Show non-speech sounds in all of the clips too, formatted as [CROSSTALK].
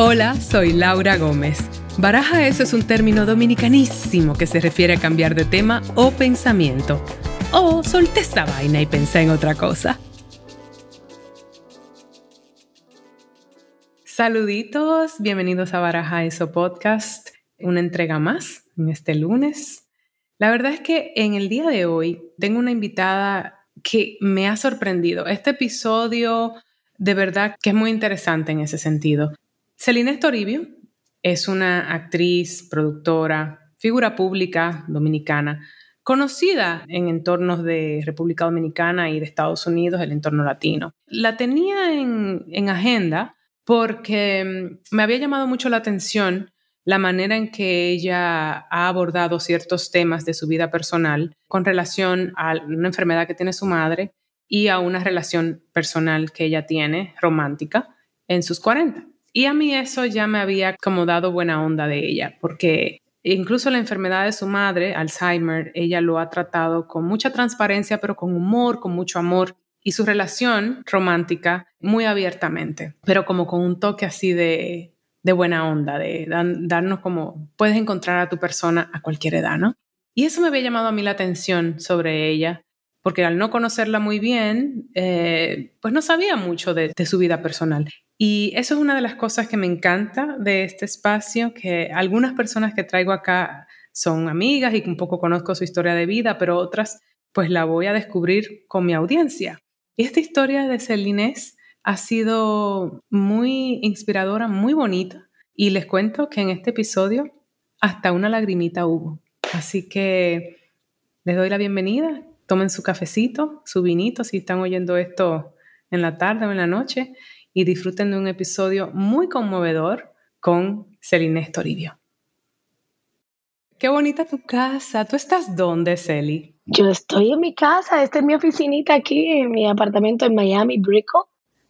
Hola, soy Laura Gómez. Baraja eso es un término dominicanísimo que se refiere a cambiar de tema o pensamiento. O solté esta vaina y pensé en otra cosa. Saluditos, bienvenidos a Baraja Eso Podcast, una entrega más en este lunes. La verdad es que en el día de hoy tengo una invitada que me ha sorprendido. Este episodio de verdad que es muy interesante en ese sentido. Celine Toribio es una actriz, productora, figura pública dominicana, conocida en entornos de República Dominicana y de Estados Unidos, el entorno latino. La tenía en, en agenda porque mm, me había llamado mucho la atención la manera en que ella ha abordado ciertos temas de su vida personal con relación a una enfermedad que tiene su madre y a una relación personal que ella tiene, romántica, en sus 40. Y a mí eso ya me había como dado buena onda de ella, porque incluso la enfermedad de su madre, Alzheimer, ella lo ha tratado con mucha transparencia, pero con humor, con mucho amor, y su relación romántica muy abiertamente, pero como con un toque así de, buena onda, de darnos como, puedes encontrar a tu persona a cualquier edad, ¿no? Y eso me había llamado a mí la atención sobre ella, porque al no conocerla muy bien, eh, pues no sabía mucho de, su vida personal. Y eso es una de las cosas que me encanta de este espacio, que algunas personas que traigo acá son amigas y un poco conozco su historia de vida, pero otras pues la voy a descubrir con mi audiencia. Y esta historia de Celinés ha sido muy inspiradora, muy bonita. Y les cuento que en este episodio hasta una lagrimita hubo. Así que les doy la bienvenida. Tomen su cafecito, su vinito, si están oyendo esto en la tarde o en la noche y disfruten de un episodio muy conmovedor con Celine Toribio. Qué bonita tu casa. ¿Tú estás dónde, Celi? Yo estoy en mi casa. Esta es mi oficinita aquí, en mi apartamento en Miami, Brickell.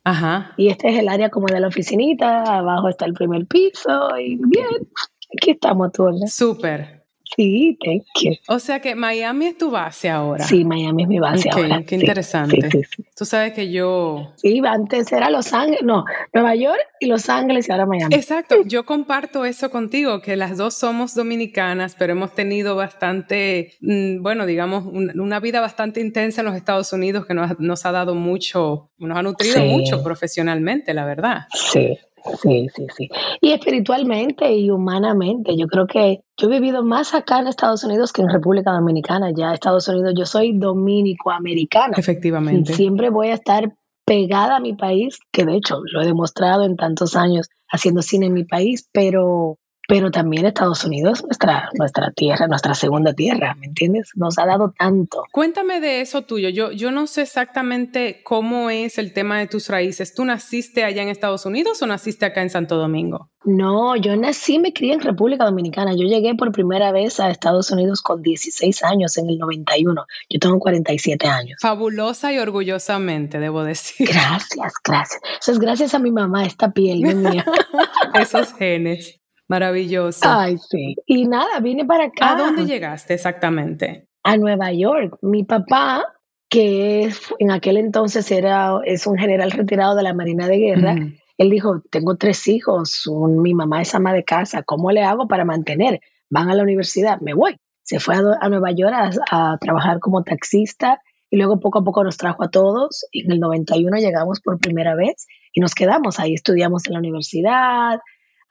Ajá. Y este es el área como de la oficinita. Abajo está el primer piso. Y bien, aquí estamos todos. Súper. Sí, thank you. O sea que Miami es tu base ahora. Sí, Miami es mi base ahora. Qué interesante. Sí, sí, Tú sabes que yo. Sí, antes era Los Ángeles, no, Nueva York y Los Ángeles y ahora Miami. Exacto, yo comparto eso contigo, que las dos somos dominicanas, pero hemos tenido bastante, mm, bueno, digamos, una vida bastante intensa en los Estados Unidos que nos, nos ha dado mucho, nos ha nutrido mucho profesionalmente, la verdad. Sí, Sí, sí, sí. Y espiritualmente y humanamente, yo creo que yo he vivido más acá en Estados Unidos que en República Dominicana. Ya en Estados Unidos yo soy dominico-americana. Efectivamente. Siempre voy a estar pegada a mi país, que de hecho lo he demostrado en tantos años haciendo cine en mi país, pero pero también Estados Unidos, nuestra, nuestra tierra, nuestra segunda tierra, ¿me entiendes? Nos ha dado tanto. Cuéntame de eso tuyo. Yo, yo no sé exactamente cómo es el tema de tus raíces. ¿Tú naciste allá en Estados Unidos o naciste acá en Santo Domingo? No, yo nací, me crié en República Dominicana. Yo llegué por primera vez a Estados Unidos con 16 años en el 91. Yo tengo 47 años. Fabulosa y orgullosamente, debo decir. Gracias, gracias. Eso es gracias a mi mamá, esta piel mía. [LAUGHS] Esos genes. Maravilloso. Ay, sí. Y nada, vine para acá. ¿A dónde llegaste exactamente? A Nueva York. Mi papá, que en aquel entonces era, es un general retirado de la Marina de Guerra, él dijo, tengo tres hijos, mi mamá es ama de casa, ¿cómo le hago para mantener? Van a la universidad, me voy. Se fue a, Nueva York a, a, trabajar como taxista y luego poco a poco nos trajo a todos. En el 91 llegamos por primera vez y nos quedamos ahí, estudiamos en la universidad,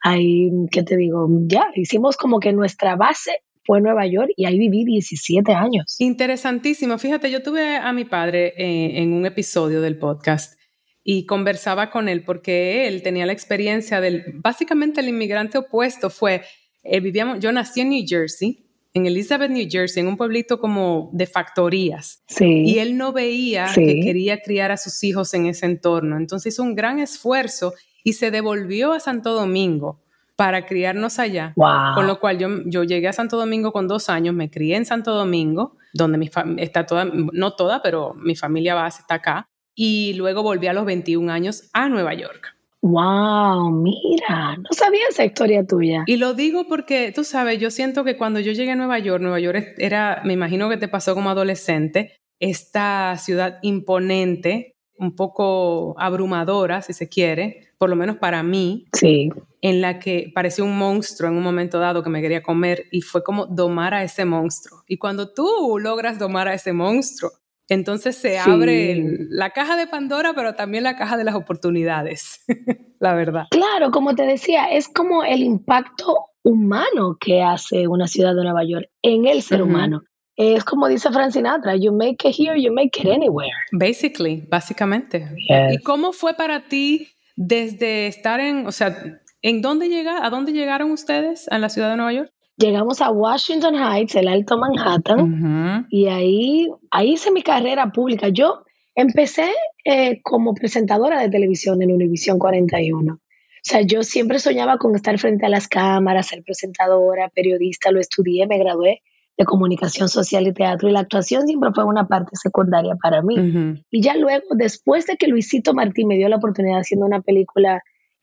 ahí, ¿qué te digo? Ya, hicimos como que nuestra base fue Nueva York y ahí viví 17 años. Interesantísimo. Fíjate, yo tuve a mi padre eh, en un episodio del podcast y conversaba con él porque él tenía la experiencia del, básicamente el inmigrante opuesto fue, eh, vivíamos, yo nací en New Jersey, en Elizabeth, New Jersey, en un pueblito como de factorías. Sí. Y él no veía que quería criar a sus hijos en ese entorno. Entonces hizo un gran esfuerzo y se devolvió a Santo Domingo para criarnos allá. Con lo cual yo, yo llegué a Santo Domingo con dos años, me crié en Santo Domingo, donde mi está toda, no toda, pero mi familia base está acá. Y luego volví a los 21 años a Nueva York. Wow, mira, no sabía esa historia tuya. Y lo digo porque, tú sabes, yo siento que cuando yo llegué a Nueva York, Nueva York era, me imagino que te pasó como adolescente, esta ciudad imponente, un poco abrumadora, si se quiere, por lo menos para mí, sí. en la que parecía un monstruo en un momento dado que me quería comer y fue como domar a ese monstruo. Y cuando tú logras domar a ese monstruo, entonces se abre la caja de Pandora, pero también la caja de las oportunidades, [LAUGHS] la verdad. Claro, como te decía, es como el impacto humano que hace una ciudad de Nueva York en el ser humano. Es como dice Frank Sinatra, you make it here, you make it anywhere. Basically, básicamente. ¿Y cómo fue para ti desde estar en, o sea, ¿en dónde llega, a dónde llegaron ustedes en la ciudad de Nueva York? Llegamos a Washington Heights, el Alto Manhattan, y ahí, ahí hice mi carrera pública. Yo empecé eh, como presentadora de televisión en Univision 41. O sea, yo siempre soñaba con estar frente a las cámaras, ser presentadora, periodista, lo estudié, me gradué de comunicación social y teatro y la actuación siempre fue una parte secundaria para mí. Y ya luego, después de que Luisito Martín me dio la oportunidad haciendo una película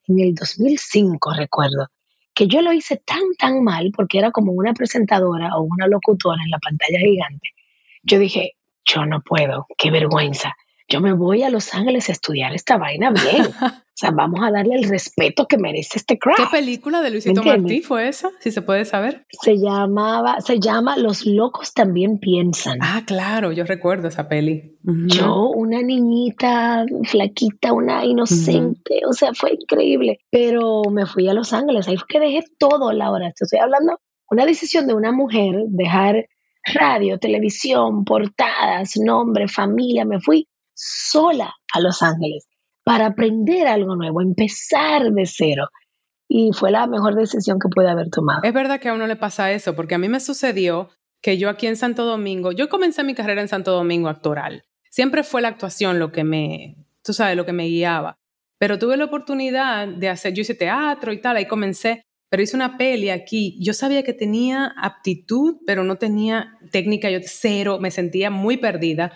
en el 2005, recuerdo, que yo lo hice tan, tan mal porque era como una presentadora o una locutora en la pantalla gigante. Yo dije, yo no puedo, qué vergüenza. Yo me voy a Los Ángeles a estudiar esta vaina bien. [LAUGHS] O sea, vamos a darle el respeto que merece este craft. ¿Qué película de Luisito Martí fue esa? Si se puede saber. Se llamaba, se llama Los locos también piensan. Ah, claro, yo recuerdo esa peli. Yo, una niñita flaquita, una inocente, o sea, fue increíble. Pero me fui a Los Ángeles, ahí fue que dejé todo, Laura. Te estoy hablando, una decisión de una mujer, dejar radio, televisión, portadas, nombre, familia, me fui sola a Los Ángeles para aprender algo nuevo, empezar de cero. Y fue la mejor decisión que pude haber tomado. Es verdad que a uno le pasa eso, porque a mí me sucedió que yo aquí en Santo Domingo, yo comencé mi carrera en Santo Domingo actoral. Siempre fue la actuación lo que me, tú sabes, lo que me guiaba. Pero tuve la oportunidad de hacer, yo hice teatro y tal, ahí comencé, pero hice una peli aquí. Yo sabía que tenía aptitud, pero no tenía técnica, yo cero, me sentía muy perdida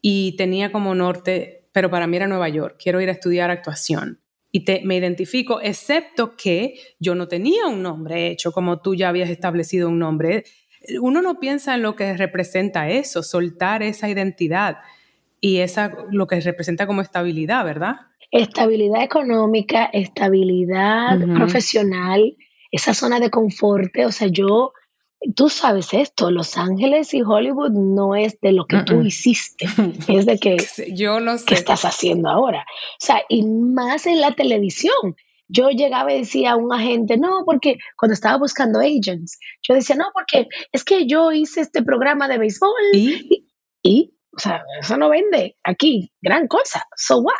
y tenía como norte pero para mí era Nueva York, quiero ir a estudiar actuación. Y te, me identifico, excepto que yo no tenía un nombre hecho, como tú ya habías establecido un nombre. Uno no piensa en lo que representa eso, soltar esa identidad y esa lo que representa como estabilidad, ¿verdad? Estabilidad económica, estabilidad profesional, esa zona de confort. O sea, yo tú sabes esto, Los Ángeles y Hollywood no es de lo que tú hiciste, [LAUGHS] es de que yo no sé qué estás haciendo ahora. O sea, y más en la televisión. Yo llegaba y decía a un agente, no, porque cuando estaba buscando agents, yo decía, no, porque es que yo hice este programa de béisbol y, y, o sea, eso no vende aquí, gran cosa, so what?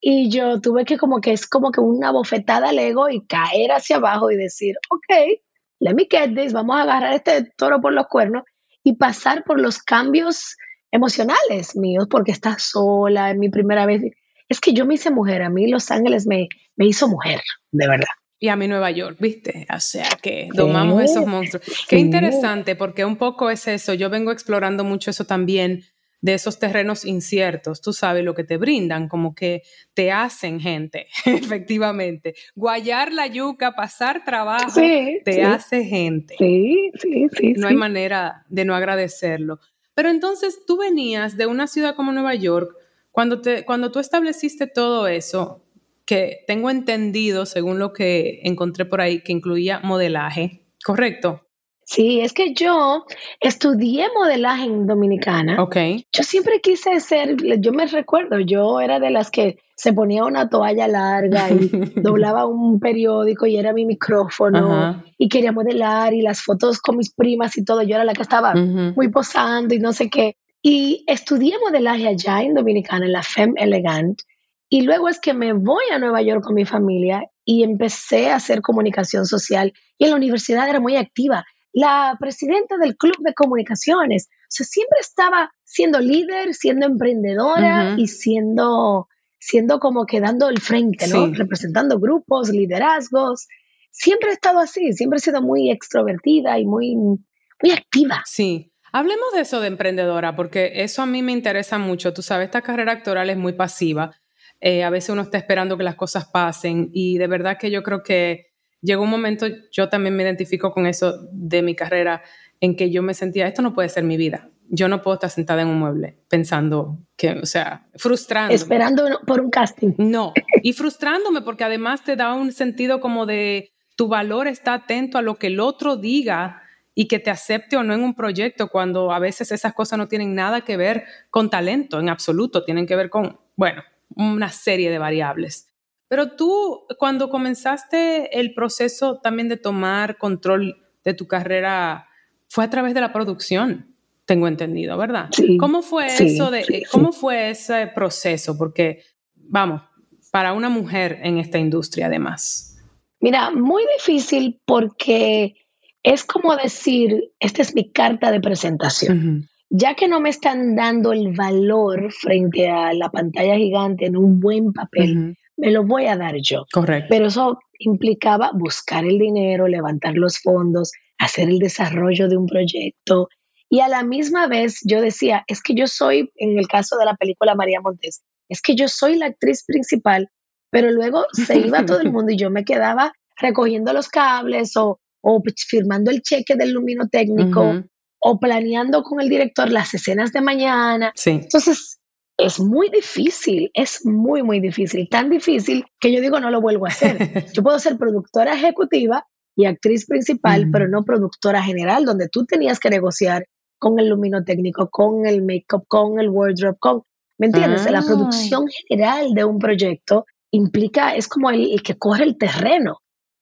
Y yo tuve que como que es como que una bofetada al ego y caer hacia abajo y decir, ok, let me get this, vamos a agarrar este toro por los cuernos y pasar por los cambios emocionales míos, porque estás sola, es mi primera vez. Es que yo me hice mujer, a mí Los Ángeles me, me hizo mujer, de verdad. Y a mí Nueva York, ¿viste? O sea, que domamos esos monstruos. Qué interesante, porque un poco es eso. Yo vengo explorando mucho eso también de esos terrenos inciertos, tú sabes lo que te brindan, como que te hacen gente, [LAUGHS] efectivamente. Guayar la yuca, pasar trabajo, te hace gente. Sí, sí, sí. No hay manera de no agradecerlo. Pero entonces tú venías de una ciudad como Nueva York, cuando, te, cuando tú estableciste todo eso, que tengo entendido, según lo que encontré por ahí, que incluía modelaje, ¿correcto? Sí, es que yo estudié modelaje en Dominicana. Ok. Yo siempre quise ser, yo me recuerdo, yo era de las que se ponía una toalla larga y [LAUGHS] doblaba un periódico y era mi micrófono y quería modelar y las fotos con mis primas y todo. Yo era la que estaba muy posando y no sé qué. Y estudié modelaje allá en Dominicana, en la FEM Elegant. Y luego es que me voy a Nueva York con mi familia y empecé a hacer comunicación social. Y en la universidad era muy activa la presidenta del Club de Comunicaciones. O sea, siempre estaba siendo líder, siendo emprendedora y siendo, siendo como que dando el frente, ¿no? Representando grupos, liderazgos. Siempre he estado así, siempre he sido muy extrovertida y muy, muy activa. Sí. Hablemos de eso de emprendedora, porque eso a mí me interesa mucho. Tú sabes, esta carrera actoral es muy pasiva. Eh, a veces uno está esperando que las cosas pasen y de verdad que yo creo que llegó un momento, yo también me identifico con eso de mi carrera, en que yo me sentía, esto no puede ser mi vida. yo no puedo estar sentada en un mueble pensando que, o sea, frustrando. Esperando por un casting. No, y frustrándome porque además te da un sentido como de tu valor está atento a lo que el otro diga y que te acepte o no en un proyecto cuando a veces esas cosas no tienen nada que ver con talento en absoluto, tienen que ver con, bueno, una serie de variables. Pero tú, cuando comenzaste el proceso también de tomar control de tu carrera, fue a través de la producción tengo entendido, ¿verdad? ¿Cómo fue eso de, cómo fue ese proceso? Porque, vamos, para una mujer en esta industria además. Mira, muy difícil porque es como decir, esta es mi carta de presentación. Ya que no me están dando el valor frente a la pantalla gigante en un buen papel, me lo voy a dar yo. Correcto. Pero eso implicaba buscar el dinero, levantar los fondos, hacer el desarrollo de un proyecto, y a la misma vez yo decía, es que yo soy, en el caso de la película María Montes, es que yo soy la actriz principal, pero luego se iba todo el [LAUGHS] mundo y yo me quedaba recogiendo los cables o, o firmando el cheque del lumino técnico o planeando con el director las escenas de mañana. Entonces, es muy difícil, es muy, muy difícil, tan difícil que yo digo no lo vuelvo a hacer. [LAUGHS] Yo puedo ser productora ejecutiva y actriz principal, pero no productora general, donde tú tenías que negociar con el luminotécnico, con el make-up, con el wardrobe, con, ¿me entiendes? La ah. producción general de un proyecto implica, es como el, que corre el terreno.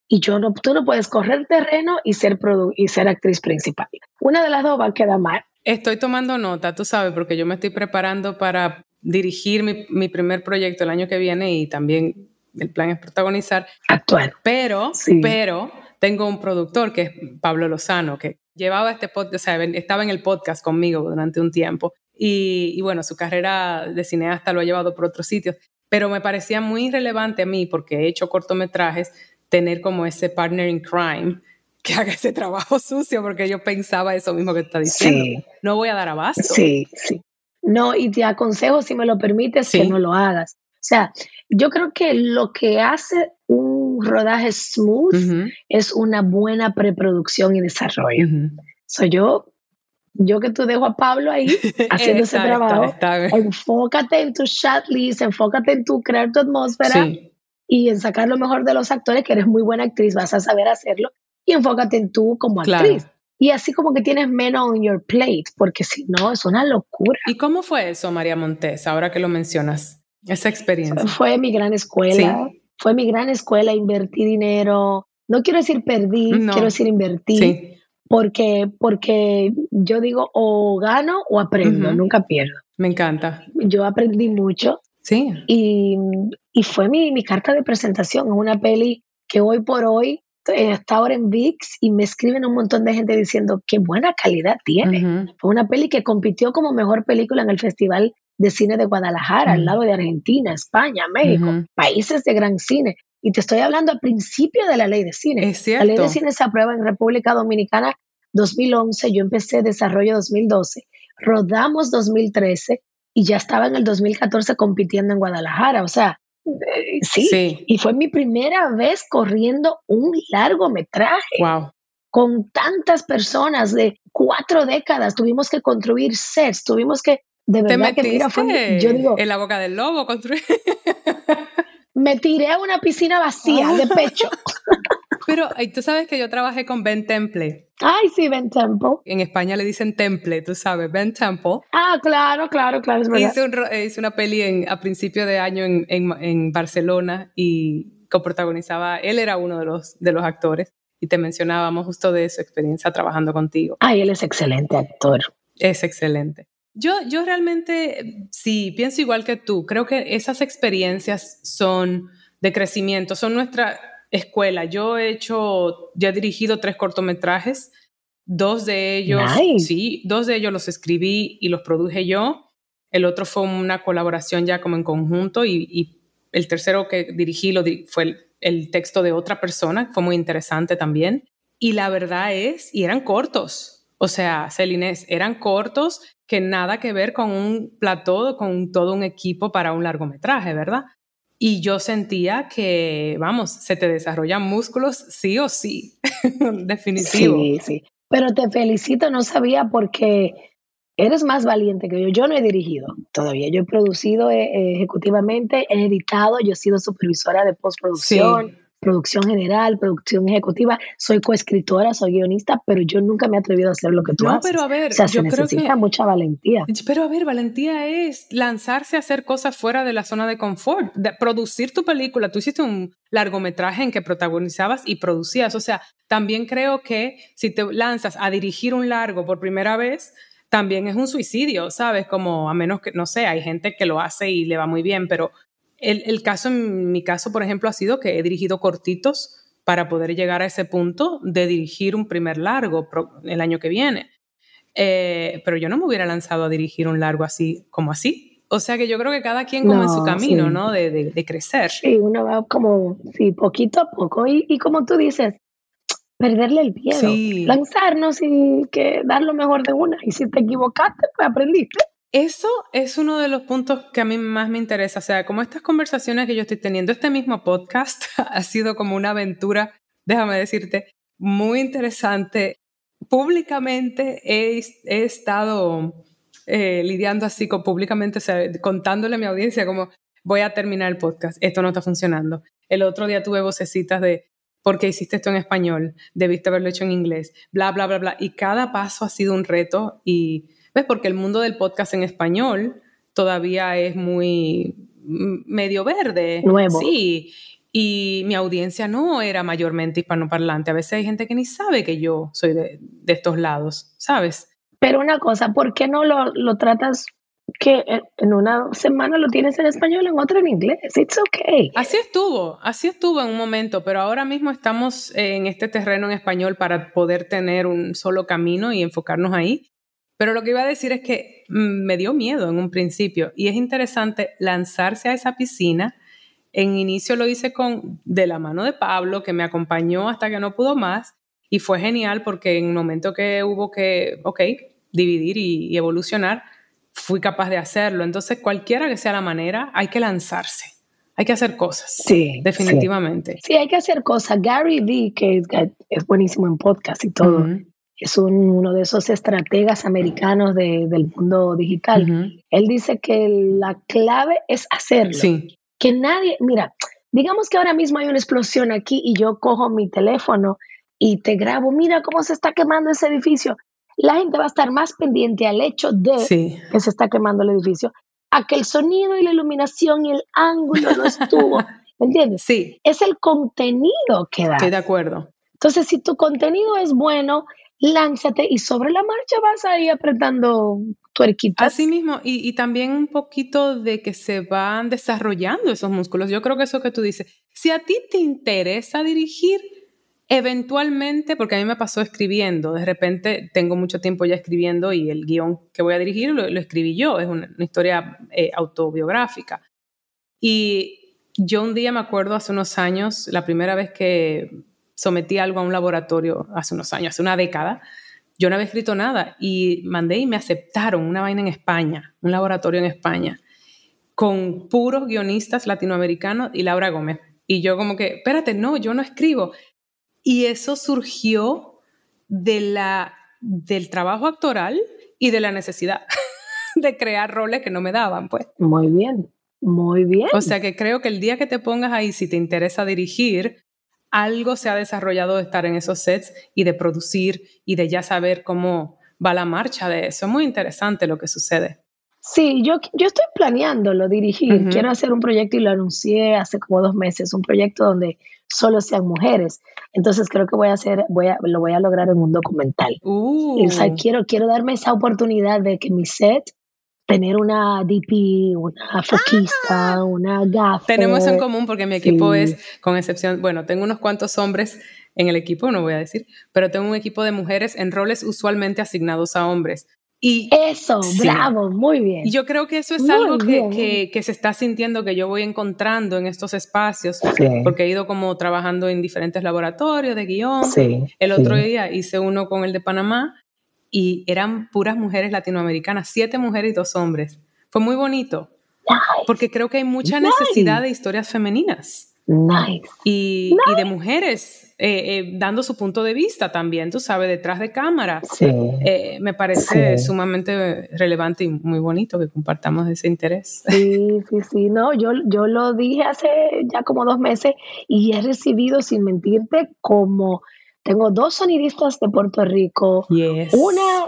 Y yo no, tú no puedes correr el terreno y ser, y ser actriz principal. Una de las dos va a quedar mal. Estoy tomando nota, tú sabes, porque yo me estoy preparando para dirigir mi, mi primer proyecto el año que viene y también el plan es protagonizar. Actual. Pero, pero tengo un productor que es Pablo Lozano, que llevaba este podcast, o sea, estaba en el podcast conmigo durante un tiempo. Y, bueno, su carrera de cineasta lo ha llevado por otros sitios, pero me parecía muy relevante a mí, porque he hecho cortometrajes, tener como ese partner in crime que haga ese [LAUGHS] trabajo sucio, porque yo pensaba eso mismo que está diciendo. No voy a dar abasto. Sí, sí. No, y te aconsejo, si me lo permites, que no lo hagas. O sea, yo creo que lo que hace un rodaje smooth es una buena preproducción y desarrollo. Soy yo, yo que tú dejo a Pablo ahí [LAUGHS] haciendo ese trabajo. enfócate en tu shot list, enfócate en tu crear tu atmósfera y en sacar lo mejor de los actores, que eres muy buena actriz, vas a saber hacerlo, y enfócate en tú como actriz. Y así como que tienes menos on your plate, porque si no, es una locura. ¿Y cómo fue eso, María Montes, ahora que lo mencionas? Esa experiencia. Fue mi gran escuela. Fue mi gran escuela, invertí dinero. No quiero decir perdí, quiero decir invertí. Porque, porque yo digo o gano o aprendo, nunca pierdo. Me encanta. Yo aprendí mucho. Sí. Y, y fue mi, mi, carta de presentación. Es una peli que hoy por hoy está ahora en VIX y me escriben un montón de gente diciendo qué buena calidad tiene. Fue una peli que compitió como mejor película en el Festival de cine de Guadalajara, al lado de Argentina, España, México, países de gran cine. Y te estoy hablando al principio de la ley de cine. La ley de cine se aprueba en República Dominicana 2011, yo empecé desarrollo 2012, rodamos 2013 y ya estaba en el 2014 compitiendo en Guadalajara. O sea, eh, sí, Y fue mi primera vez corriendo un largometraje. Wow. Con tantas personas de cuatro décadas, tuvimos que construir sets, tuvimos que de verdad que mira, fue, yo digo, en la boca del lobo construir. [LAUGHS] me tiré a una piscina vacía de pecho. [LAUGHS] Pero tú sabes que yo trabajé con Ben Temple. Ay, sí, Ben Temple. En España le dicen Temple, tú sabes, Ben Temple. Ah, claro, claro, claro, es verdad. Hice, una peli en, a principio de año en, en, en Barcelona y coprotagonizaba, él era uno de los, de los actores y te mencionábamos justo de su experiencia trabajando contigo. Ay, él es excelente actor. Es excelente. Yo, yo realmente sí, pienso igual que tú. Creo que esas experiencias son de crecimiento, son nuestra escuela. Yo he hecho, ya he dirigido tres cortometrajes, dos de ellos, sí, dos de ellos los escribí y los produje yo. El otro fue una colaboración ya como en conjunto y, el tercero que dirigí lo fue el, el, texto de otra persona, fue muy interesante también. Y la verdad es, y eran cortos, o sea, Celines, eran cortos que nada que ver con un plató, con todo un equipo para un largometraje, ¿verdad? Y yo sentía que, vamos, se te desarrollan músculos sí o sí, [LAUGHS] definitivo. Sí, sí. Pero te felicito, no sabía porque eres más valiente que yo. Yo no he dirigido todavía. Yo he producido eh, ejecutivamente, he editado, yo he sido supervisora de postproducción producción general, producción ejecutiva, soy coescritora, soy guionista, pero yo nunca me he atrevido a hacer lo que tú no, pero a ver, o sea, yo se necesita mucha valentía. Pero a ver, valentía es lanzarse a hacer cosas fuera de la zona de confort, de producir tu película. Tú hiciste un largometraje en que protagonizabas y producías, o sea, también creo que si te lanzas a dirigir un largo por primera vez, también es un suicidio, ¿sabes? Como a menos que, no sé, hay gente que lo hace y le va muy bien, pero el, caso, en mi caso, por ejemplo, ha sido que he dirigido cortitos para poder llegar a ese punto de dirigir un primer largo el año que viene. Eh, pero yo no me hubiera lanzado a dirigir un largo así como así. O sea que yo creo que cada quien como en su camino, ¿no? De, de, crecer. Sí, uno va como, sí, poquito a poco. Y, y como tú dices, perderle el miedo. Lanzarnos y que dar lo mejor de una. Y si te equivocaste, pues aprendiste. Eso es uno de los puntos que a mí más me interesa. O sea, como estas conversaciones que yo estoy teniendo, este mismo podcast [LAUGHS] ha sido como una aventura, déjame decirte, muy interesante. Públicamente he, estado eh, lidiando así con públicamente, contándole a mi audiencia como voy a terminar el podcast, esto no está funcionando. El otro día tuve vocecitas de ¿por qué hiciste esto en español? Debiste haberlo hecho en inglés, bla, bla, bla, bla. Y cada paso ha sido un reto y porque el mundo del podcast en español todavía es muy medio verde. Nuevo. Sí. Y mi audiencia no era mayormente hispanoparlante. A veces hay gente que ni sabe que yo soy de, estos lados, ¿sabes? Pero una cosa, ¿por qué no lo, lo tratas que en una semana lo tienes en español, en otra en inglés. It's okay. Así estuvo, así estuvo en un momento, pero ahora mismo estamos en este terreno en español para poder tener un solo camino y enfocarnos ahí. Pero lo que iba a decir es que mm, me dio miedo en un principio y es interesante lanzarse a esa piscina. En inicio lo hice con de la mano de Pablo, que me acompañó hasta que no pudo más y fue genial porque en el momento que hubo que, ok, dividir y, evolucionar, fui capaz de hacerlo. Entonces, cualquiera que sea la manera, hay que lanzarse. Hay que hacer cosas. Sí. Definitivamente. Sí, hay que hacer cosas. Gary Vee, que es, buenísimo en podcast y todo, es uno de esos estrategas americanos del mundo digital. Él dice que la clave es hacerlo. Sí. Que nadie, mira, digamos que ahora mismo hay una explosión aquí y yo cojo mi teléfono y te grabo, mira cómo se está quemando ese edificio. La gente va a estar más pendiente al hecho de que se está quemando el edificio, a que el sonido y la iluminación y el ángulo no estuvo. ¿Me [LAUGHS] entiendes? Sí. Es el contenido que da. Estoy de acuerdo. Entonces, si tu contenido es bueno, lánzate y sobre la marcha vas a ir apretando tuerquitas. Así mismo, y, y, también un poquito de que se van desarrollando esos músculos. Yo creo que eso que tú dices, si a ti te interesa dirigir, eventualmente, porque a mí me pasó escribiendo, de repente tengo mucho tiempo ya escribiendo y el guion que voy a dirigir lo, escribí yo, es una, historia eh, autobiográfica. Y yo un día me acuerdo hace unos años, la primera vez que sometí algo a un laboratorio hace unos años, hace una década, yo no había escrito nada y mandé y me aceptaron una vaina en España, un laboratorio en España, con puros guionistas latinoamericanos y Laura Gómez. Y yo como que, espérate, no, yo no escribo. Y eso surgió de la, del trabajo actoral y de la necesidad [LAUGHS] de crear roles que no me daban, pues. Muy bien, muy bien. O sea que creo que el día que te pongas ahí, si te interesa dirigir, algo se ha desarrollado de estar en esos sets y de producir y de ya saber cómo va la marcha de eso. Es muy interesante lo que sucede. Sí, yo, yo estoy planeándolo, dirigir. Quiero hacer un proyecto y lo anuncié hace como dos meses, un proyecto donde solo sean mujeres. Entonces creo que voy a hacer, voy a, lo voy a lograr en un documental. Uh. o sea, quiero, quiero darme esa oportunidad de que mi set tener una DP, una foquista, ah. una gaffer. Tenemos en común porque mi equipo es, con excepción, bueno, tengo unos cuantos hombres en el equipo, no voy a decir, pero tengo un equipo de mujeres en roles usualmente asignados a hombres. Y, eso, bravo, muy bien. Yo creo que eso es algo que, que, se está sintiendo, que yo voy encontrando en estos espacios, porque he ido como trabajando en diferentes laboratorios de guion. el otro día hice uno con el de Panamá y eran puras mujeres latinoamericanas, siete mujeres y dos hombres. Fue muy bonito, porque creo que hay mucha necesidad de historias femeninas. Nice. Y, y, de mujeres eh, eh, dando su punto de vista también, tú sabes, detrás de cámara. Sí. Eh, me parece sumamente relevante y muy bonito que compartamos ese interés. Sí, sí, sí. No, yo, yo lo dije hace ya como dos meses y he recibido, sin mentirte, como tengo dos sonidistas de Puerto Rico, una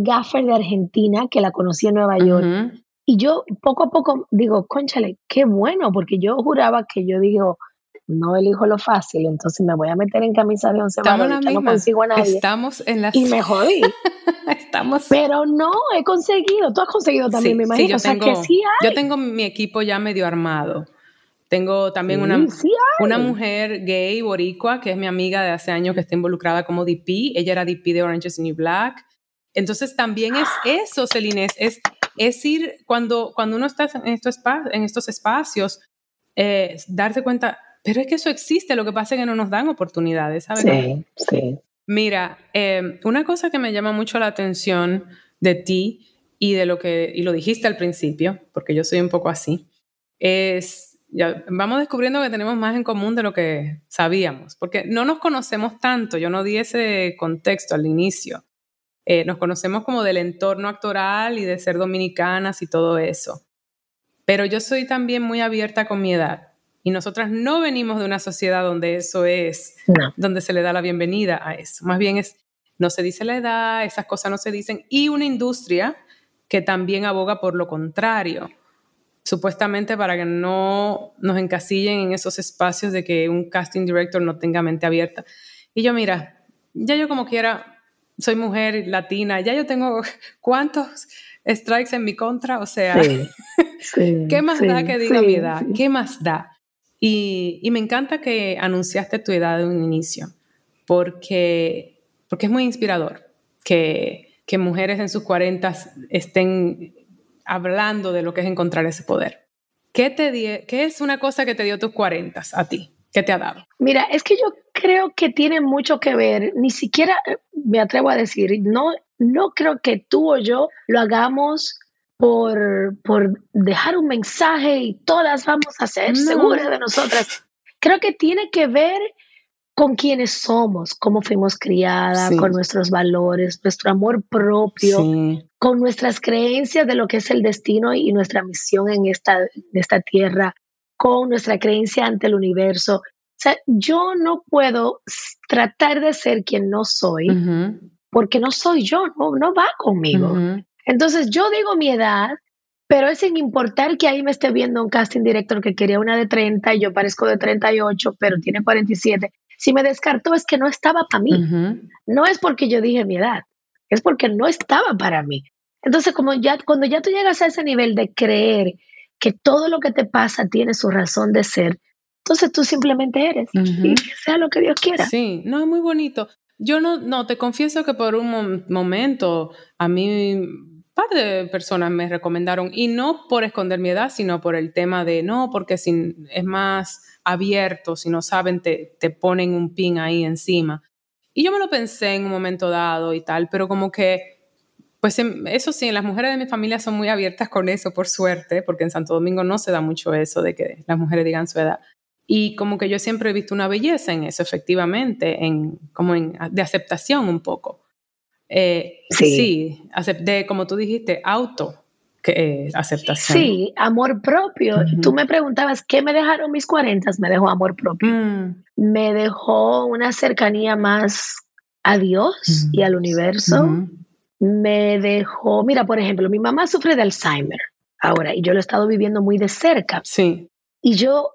gaffer de Argentina que la conocí en Nueva York. Y yo poco a poco digo, conchale, qué bueno, porque yo juraba que yo digo, no elijo lo fácil, entonces me voy a meter en camisa de once Estamos no consigo a nadie. Estamos en la Y me jodí. [LAUGHS] Estamos. Pero no, he conseguido. Tú has conseguido también, me imagino. Sí, yo, tengo, yo tengo mi equipo ya medio armado. Tengo también una, una mujer gay, boricua, que es mi amiga de hace años que está involucrada como DP. Ella era DP de Orange is the New Black. Entonces también es eso, Celine, es, es ir, cuando, cuando uno está en estos, en estos espacios, eh, darse cuenta, pero es que eso existe, lo que pasa es que no nos dan oportunidades, ¿sabes? Sí, sí. Mira, eh, una cosa que me llama mucho la atención de ti y de lo que, y lo dijiste al principio, porque yo soy un poco así, es, ya, vamos descubriendo que tenemos más en común de lo que sabíamos, porque no nos conocemos tanto, yo no di ese contexto al inicio, eh, nos conocemos como del entorno actoral y de ser dominicanas y todo eso, pero yo soy también muy abierta con mi edad y nosotras no venimos de una sociedad donde eso es, donde se le da la bienvenida a eso. Más bien es, no se dice la edad, esas cosas no se dicen. Y una industria que también aboga por lo contrario, supuestamente para que no nos encasillen en esos espacios de que un casting director no tenga mente abierta. Y yo, mira, ya yo como quiera, soy mujer latina, ya yo tengo [LAUGHS] cuántos strikes en mi contra, o sea, ¿qué más da que diga mi edad? ¿Qué más da? Y, me encanta que anunciaste tu edad de un inicio, porque, porque es muy inspirador que, mujeres en sus 40 estén hablando de lo que es encontrar ese poder. ¿Qué, te ¿Qué es una cosa que te dio tus 40 a ti? ¿Qué te ha dado? Mira, es que yo creo que tiene mucho que ver, ni siquiera me atrevo a decir, no, no creo que tú o yo lo hagamos por, por dejar un mensaje y todas vamos a ser seguras de nosotras. Creo que tiene que ver con quiénes somos, cómo fuimos criadas, con nuestros valores, nuestro amor propio, con nuestras creencias de lo que es el destino y nuestra misión en esta, esta tierra, con nuestra creencia ante el universo. O sea, yo no puedo tratar de ser quien no soy, porque no soy yo, no, no va conmigo. Entonces yo digo mi edad, pero es sin importar que ahí me esté viendo un casting director que quería una de 30 y yo parezco de 38, pero tiene 47. Si me descartó es que no estaba para mí. No es porque yo dije mi edad, es porque no estaba para mí. Entonces, como ya, cuando ya tú llegas a ese nivel de creer que todo lo que te pasa tiene su razón de ser, entonces tú simplemente eres y sea lo que Dios quiera. Sí, no, es muy bonito. Yo no, no, te confieso que por un momento a mí par de personas me recomendaron, y no por esconder mi edad, sino por el tema de no, porque si es más abierto, si no saben, te, te ponen un pin ahí encima. Y yo me lo pensé en un momento dado y tal, pero como que, pues em, eso sí, las mujeres de mi familia son muy abiertas con eso, por suerte, porque en Santo Domingo no se da mucho eso de que las mujeres digan su edad. Y como que yo siempre he visto una belleza en eso, efectivamente, en, como en, de aceptación un poco. Eh, sí. de, como tú dijiste, auto que, aceptación. Sí, amor propio. Tú me preguntabas, ¿qué me dejaron mis 40? Me dejó amor propio. Mm. Me dejó una cercanía más a Dios y al universo. Me dejó, mira, por ejemplo, mi mamá sufre de Alzheimer ahora y yo lo he estado viviendo muy de cerca. Sí. Y yo,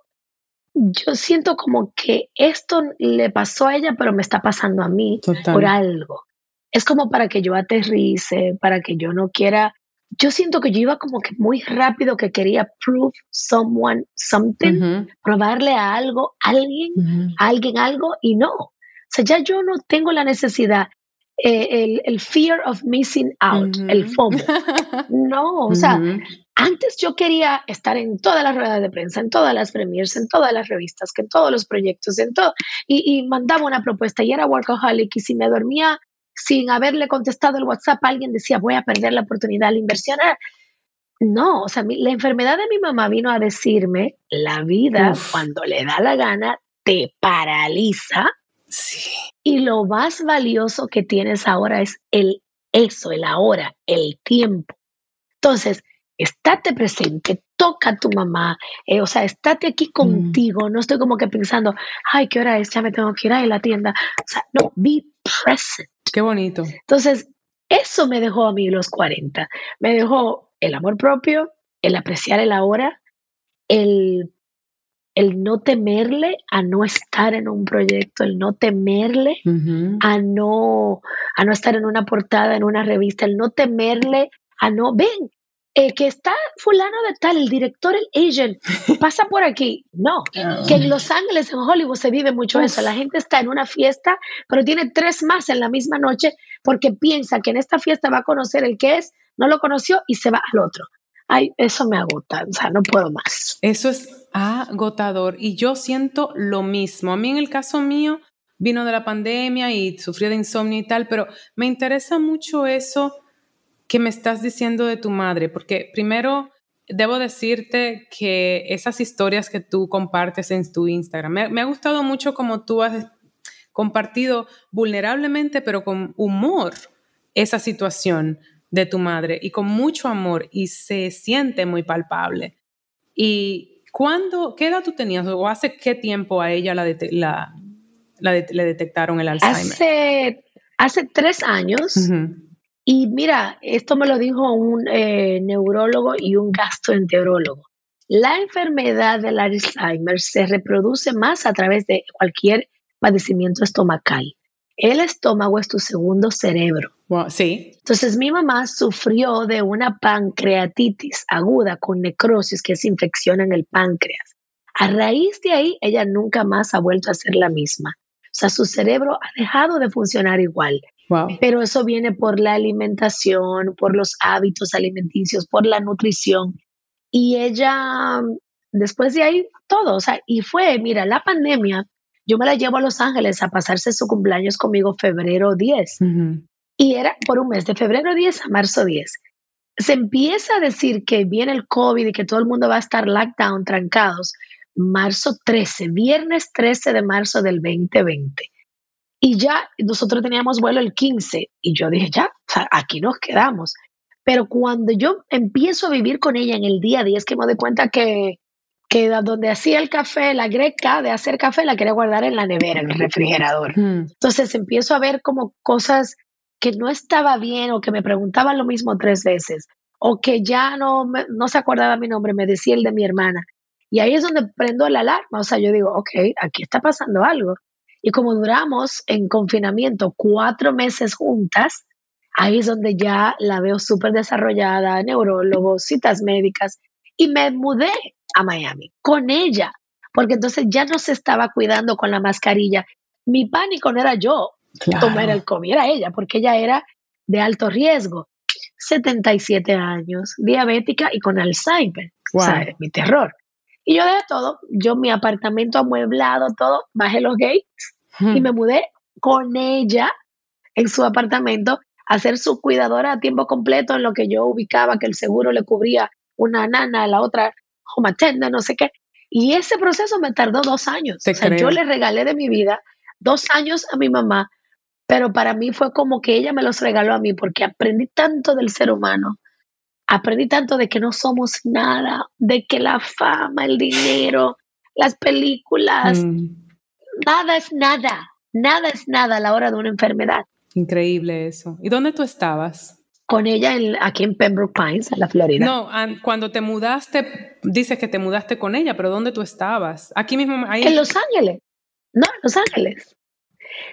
yo siento como que esto le pasó a ella, pero me está pasando a mí por algo es como para que yo aterrice, para que yo no quiera. Yo siento que yo iba como que muy rápido que quería prove someone something, probarle a algo, a alguien, a alguien algo y no. O sea, ya yo no tengo la necesidad, eh, el, fear of missing out, el FOMO. [LAUGHS] No, o sea, antes yo quería estar en todas las ruedas de prensa, en todas las premiers, en todas las revistas, que en todos los proyectos, en todo, y, y mandaba una propuesta y era workaholic y si me dormía sin haberle contestado el WhatsApp, alguien decía, voy a perder la oportunidad de inversionar. No, o sea, la enfermedad de mi mamá vino a decirme, la vida cuando le da la gana te paraliza Sí. Y lo más valioso que tienes ahora es el eso, el ahora, el tiempo. Entonces, estate presente, toca a tu mamá, eh, o sea, estate aquí mm. contigo, no estoy como que pensando, ay, ¿qué hora es? Ya me tengo que ir a la tienda. O sea, no, be present. Qué bonito. Entonces, eso me dejó a mí los 40. Me dejó el amor propio, el apreciar el ahora, el, el no temerle a no estar en un proyecto, el no temerle a, no, a no estar en una portada, en una revista, el no temerle a no, ven, que está fulano de tal, el director, el agent, [LAUGHS] pasa por aquí. No, ah. que en Los Ángeles, en Hollywood, se vive mucho eso. La gente está en una fiesta, pero tiene tres más en la misma noche porque piensa que en esta fiesta va a conocer el que es, no lo conoció y se va al otro. Ay, eso me agota, o sea, no puedo más. Eso es agotador y yo siento lo mismo. A mí en el caso mío vino de la pandemia y sufrí de insomnio y tal, pero me interesa mucho eso ¿qué me estás diciendo de tu madre? Porque primero debo decirte que esas historias que tú compartes en tu Instagram, me, ha gustado mucho como tú has compartido vulnerablemente, pero con humor, esa situación de tu madre y con mucho amor y se siente muy palpable. ¿Y cuándo, qué edad tú tenías o hace qué tiempo a ella la, le detectaron el Alzheimer? Hace, hace tres años. Y mira, esto me lo dijo un eh, neurólogo y un gastroenterólogo. La enfermedad del Alzheimer se reproduce más a través de cualquier padecimiento estomacal. El estómago es tu segundo cerebro. sí. Entonces mi mamá sufrió de una pancreatitis aguda con necrosis, que es infección en el páncreas. A raíz de ahí, ella nunca más ha vuelto a ser la misma. O sea, su cerebro ha dejado de funcionar igual. Pero eso viene por la alimentación, por los hábitos alimenticios, por la nutrición. Y ella, después de ahí, todo, o sea, y fue, mira, la pandemia, yo me la llevo a Los Ángeles a pasarse su cumpleaños conmigo febrero 10. Y era por un mes, de febrero 10 a marzo 10. Se empieza a decir que viene el COVID y que todo el mundo va a estar lockdown, trancados, marzo 13, viernes 13 de marzo del 2020. Y ya nosotros teníamos vuelo el 15 y yo dije, ya, aquí nos quedamos. Pero cuando yo empiezo a vivir con ella en el día a día, es que me doy cuenta que, que donde hacía el café, la greca de hacer café, la quería guardar en la nevera, en el refrigerador. Entonces empiezo a ver como cosas que no estaba bien o que me preguntaban lo mismo tres veces o que ya no, no se acordaba mi nombre, me decía el de mi hermana. Y ahí es donde prendo la alarma, o sea, yo digo, ok, aquí está pasando algo. Y como duramos en confinamiento cuatro meses juntas, ahí es donde ya la veo súper desarrollada, neurólogos, citas médicas, y me mudé a Miami con ella, porque entonces ya no se estaba cuidando con la mascarilla. Mi pánico no era yo tomar el COVID, era ella, porque ella era de alto riesgo. 77 años, diabética y con Alzheimer. O sea, mi terror. Y yo dejé todo, yo mi apartamento amueblado, todo, bajé los gates y me mudé con ella en su apartamento a ser su cuidadora a tiempo completo en lo que yo ubicaba que el seguro le cubría una nana, la otra home attendant, no sé qué. Y ese proceso me tardó dos años. o sea, yo le regalé de mi vida dos años a mi mamá, pero para mí fue como que ella me los regaló a mí porque aprendí tanto del ser humano aprendí tanto de que no somos nada, de que la fama, el dinero, las películas, mm. nada es nada, nada es nada a la hora de una enfermedad. Increíble eso. ¿Y dónde tú estabas? Con ella aquí en Pembroke Pines, en la Florida. No, cuando te mudaste, dices que te mudaste con ella, pero ¿dónde tú estabas? Aquí mismo. Ahí... En Los Ángeles. No, en Los Ángeles.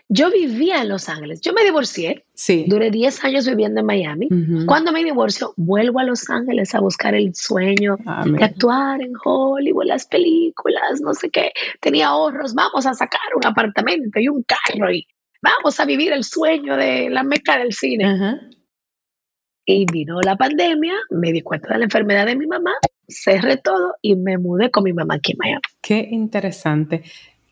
Yo vivía en Los Ángeles. Yo me divorcié. Sí. Duré 10 años viviendo en Miami. Cuando me divorcio, vuelvo a Los Ángeles a buscar el sueño de actuar en Hollywood, las películas, no sé qué. Tenía ahorros. Vamos a sacar un apartamento y un carro y vamos a vivir el sueño de la meca del cine. Y vino la pandemia, me di cuenta de la enfermedad de mi mamá, cerré todo y me mudé con mi mamá aquí en Miami. Qué interesante.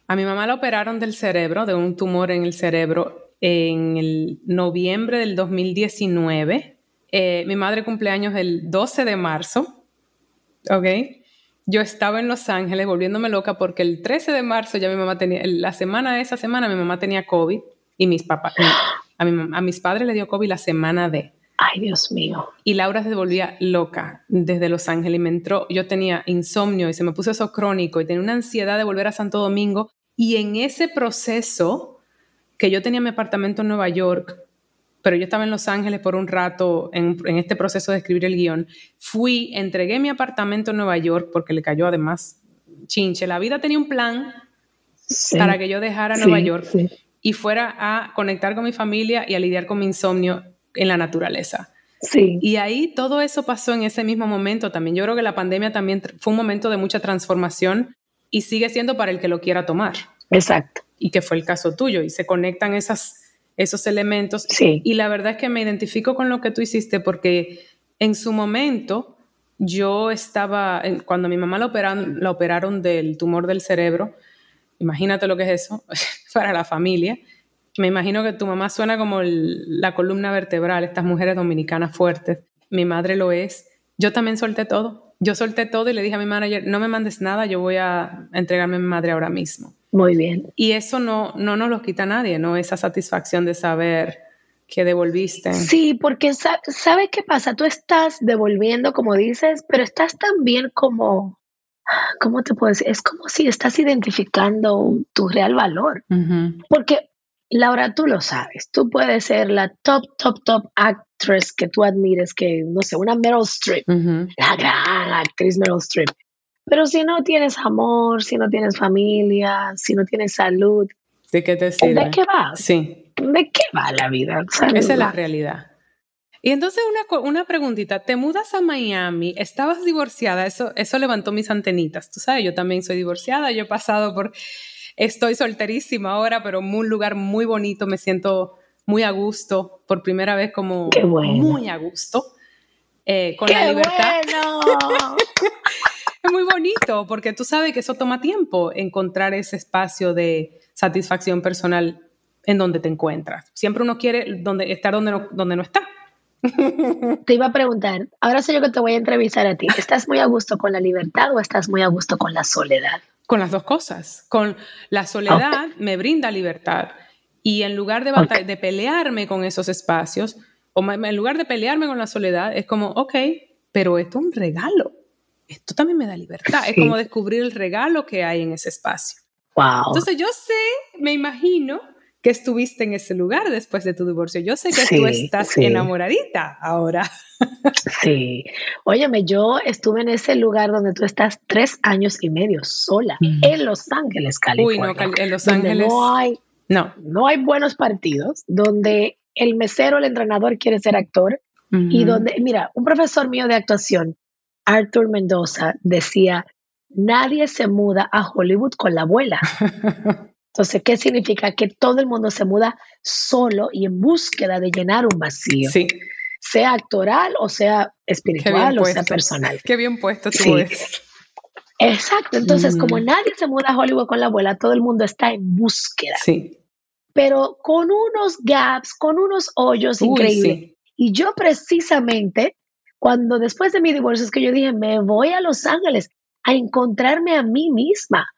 A mi mamá la operaron del cerebro, de un tumor en el cerebro, en el noviembre del 2019. Eh, mi madre cumpleaños el 12 de marzo, ¿ok? yo estaba en Los Ángeles volviéndome loca porque el 13 de marzo ya mi mamá tenía, la semana de esa semana mi mamá tenía COVID y mis papás, a, a mis padres le dio COVID la semana de. Ay, Dios mío. Y Laura se volvía loca desde Los Ángeles y me entró, yo tenía insomnio y se me puso eso crónico y tenía una ansiedad de volver a Santo Domingo y en ese proceso que yo tenía mi apartamento en Nueva York, pero yo estaba en Los Ángeles por un rato en, este proceso de escribir el guion, fui, entregué mi apartamento en Nueva York porque le cayó además chinche. La vida tenía un plan para que yo dejara Nueva York y fuera a conectar con mi familia y a lidiar con mi insomnio en la naturaleza. Sí. Y ahí todo eso pasó en ese mismo momento también. Yo creo que la pandemia también fue un momento de mucha transformación y sigue siendo para el que lo quiera tomar. Exacto. Y que fue el caso tuyo. Y se conectan esas, esos elementos. Sí. Y la verdad es que me identifico con lo que tú hiciste porque en su momento yo estaba, cuando mi mamá la operaron, la operaron del tumor del cerebro, imagínate lo que es eso [LAUGHS] para la familia. Me imagino que tu mamá suena como la columna vertebral, estas mujeres dominicanas fuertes. Mi madre lo es. Yo también solté todo. Yo solté todo y le dije a mi manager, no me mandes nada, yo voy a entregarme a mi madre ahora mismo. Muy bien. Y eso no, no nos lo quita nadie, ¿no? Esa satisfacción de saber que devolviste. Sí, porque ¿sabes qué pasa? Tú estás devolviendo, como dices, pero estás también como, ¿cómo te puedo decir? Es como si estás identificando tu real valor. Porque Laura, tú lo sabes, tú puedes ser la top, top, top actress que tú admires, que no sé, una Meryl Streep, la gran actriz Meryl Streep. Pero si no tienes amor, si no tienes familia, si no tienes salud, ¿de qué te sirve? ¿De qué va? Sí. ¿De qué va la vida? Esa es la realidad. Y entonces una, una preguntita, te mudas a Miami, estabas divorciada, eso, eso levantó mis antenitas, tú sabes, yo también soy divorciada, yo he pasado por Estoy solterísima ahora, pero en un lugar muy bonito, me siento muy a gusto, por primera vez como muy a gusto, eh, con la libertad. [LAUGHS] es muy bonito, porque tú sabes que eso toma tiempo, encontrar ese espacio de satisfacción personal en donde te encuentras. Siempre uno quiere donde, estar donde no, donde no está. Te iba a preguntar, ahora sé yo que te voy a entrevistar a ti. ¿Estás muy a gusto con la libertad o estás muy a gusto con la soledad? Con las dos cosas. Con la soledad me brinda libertad. Y en lugar de, de pelearme con esos espacios, o en lugar de pelearme con la soledad, es como, ok, pero esto es un regalo. Esto también me da libertad. Es como descubrir el regalo que hay en ese espacio. Wow. Entonces yo sé, me imagino que estuviste en ese lugar después de tu divorcio. Yo sé que tú estás enamoradita ahora. [LAUGHS] Sí. Óyeme, yo estuve en ese lugar donde tú estás tres años y medio sola, mm. en Los Ángeles, California. Uy, no, en Los Ángeles. No hay, no. no hay buenos partidos, donde el mesero, el entrenador quiere ser actor, y donde, mira, un profesor mío de actuación, Arthur Mendoza, decía, nadie se muda a Hollywood con la abuela. [LAUGHS] Entonces, ¿qué significa? Que todo el mundo se muda solo y en búsqueda de llenar un vacío. Sí. Sea actoral o sea espiritual o sea personal. Qué bien puesto tú sí. Exacto. Entonces, como mm. nadie se muda a Hollywood con la abuela, todo el mundo está en búsqueda. Sí. Pero con unos gaps, con unos hoyos increíbles. Y yo precisamente, cuando después de mi divorcio, es que yo dije, me voy a Los Ángeles a encontrarme a mí misma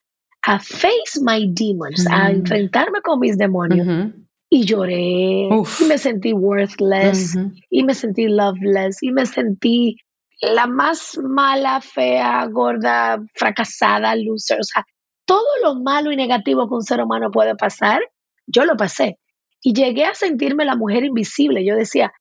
a face my demons, a enfrentarme con mis demonios. Y lloré, y me sentí worthless, y me sentí loveless, y me sentí la más mala, fea, gorda, fracasada, loser. O sea, todo lo malo y negativo que un ser humano puede pasar, yo lo pasé. Y llegué a sentirme la mujer invisible. Yo decía,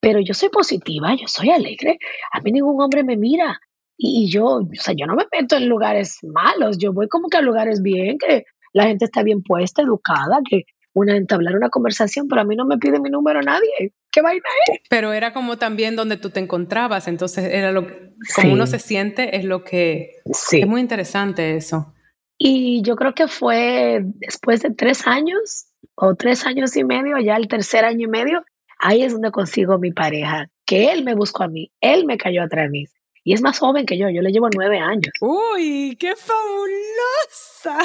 pero yo soy positiva, yo soy alegre, a mí ningún hombre me mira, y, yo, o sea, yo no me meto en lugares malos, yo voy como que a lugares bien, que la gente está bien puesta, educada, que una entablar una conversación, pero a mí no me pide mi número nadie. ¿Qué vaina es? Pero era como también donde tú te encontrabas, entonces era lo que, como uno se siente, es lo que sí. es muy interesante eso. Y yo creo que fue después de tres años o tres años y medio, ya el tercer año y medio, ahí es donde consigo mi pareja, que él me buscó a mí, él me cayó atrás de mí. Y es más joven que yo, yo le llevo nueve años. ¡Uy, qué fabulosa!